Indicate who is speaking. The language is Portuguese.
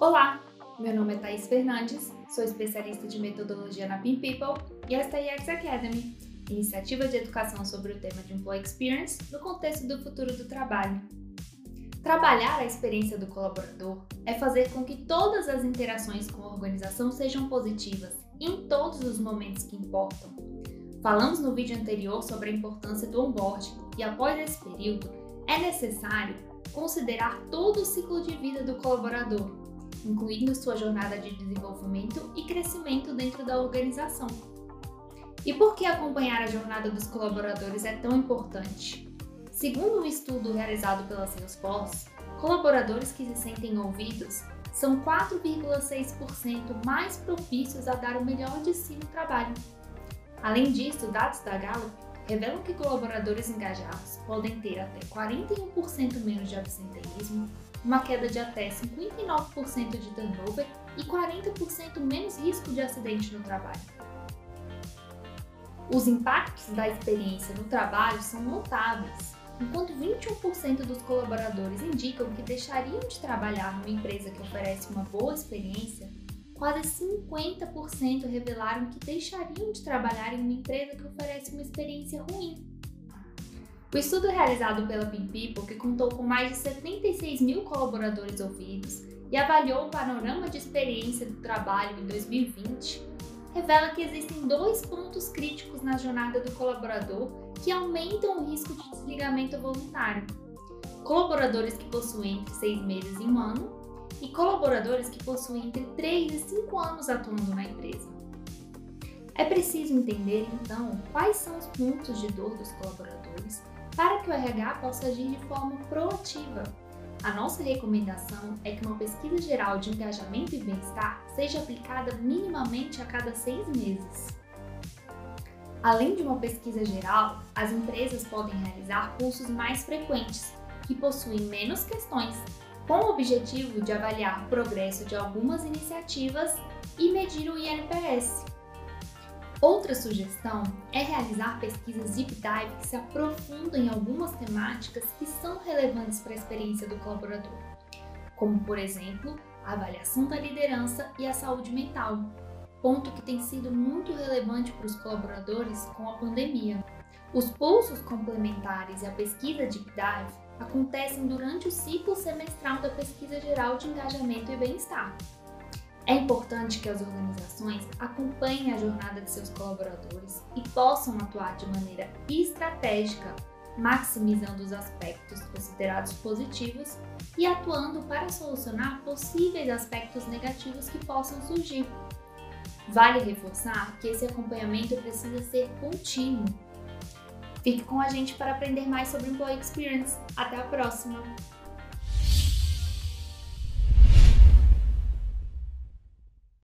Speaker 1: Olá, meu nome é Thaís Fernandes, sou especialista de metodologia na Pin People e esta é a EX Academy, iniciativa de educação sobre o tema de Employee Experience no contexto do futuro do trabalho. Trabalhar a experiência do colaborador é fazer com que todas as interações com a organização sejam positivas em todos os momentos que importam. Falamos no vídeo anterior sobre a importância do onboarding e após esse período é necessário considerar todo o ciclo de vida do colaborador, incluindo sua jornada de desenvolvimento e crescimento dentro da organização. E por que acompanhar a jornada dos colaboradores é tão importante? Segundo um estudo realizado pela Salesforce, colaboradores que se sentem ouvidos são 4,6% mais propícios a dar o melhor de si no trabalho. Além disso, dados da Gallup revelam que colaboradores engajados podem ter até 41% menos de absenteísmo, uma queda de até 59% de turnover e 40% menos risco de acidente no trabalho. Os impactos da experiência no trabalho são notáveis. Enquanto 21% dos colaboradores indicam que deixariam de trabalhar numa empresa que oferece uma boa experiência, quase 50% revelaram que deixariam de trabalhar em uma empresa que oferece uma experiência ruim. O estudo realizado pela People, que contou com mais de 76 mil colaboradores ouvidos e avaliou o panorama de experiência do trabalho em 2020, revela que existem dois pontos críticos na jornada do colaborador que aumentam o risco de desligamento voluntário. Colaboradores que possuem entre seis meses e um ano e colaboradores que possuem entre 3 e 5 anos atuando na empresa. É preciso entender, então, quais são os pontos de dor dos colaboradores para que o RH possa agir de forma proativa. A nossa recomendação é que uma pesquisa geral de engajamento e bem-estar seja aplicada minimamente a cada seis meses. Além de uma pesquisa geral, as empresas podem realizar cursos mais frequentes, que possuem menos questões, com o objetivo de avaliar o progresso de algumas iniciativas e medir o INPS, Outra sugestão é realizar pesquisas deep dive que se aprofundam em algumas temáticas que são relevantes para a experiência do colaborador, como, por exemplo, a avaliação da liderança e a saúde mental, ponto que tem sido muito relevante para os colaboradores com a pandemia. Os pulsos complementares e a pesquisa deep dive acontecem durante o ciclo semestral da pesquisa geral de engajamento e bem-estar, é importante que as organizações acompanhem a jornada de seus colaboradores e possam atuar de maneira estratégica, maximizando os aspectos considerados positivos e atuando para solucionar possíveis aspectos negativos que possam surgir. Vale reforçar que esse acompanhamento precisa ser contínuo. Fique com a gente para aprender mais sobre Employee Experience. Até a próxima!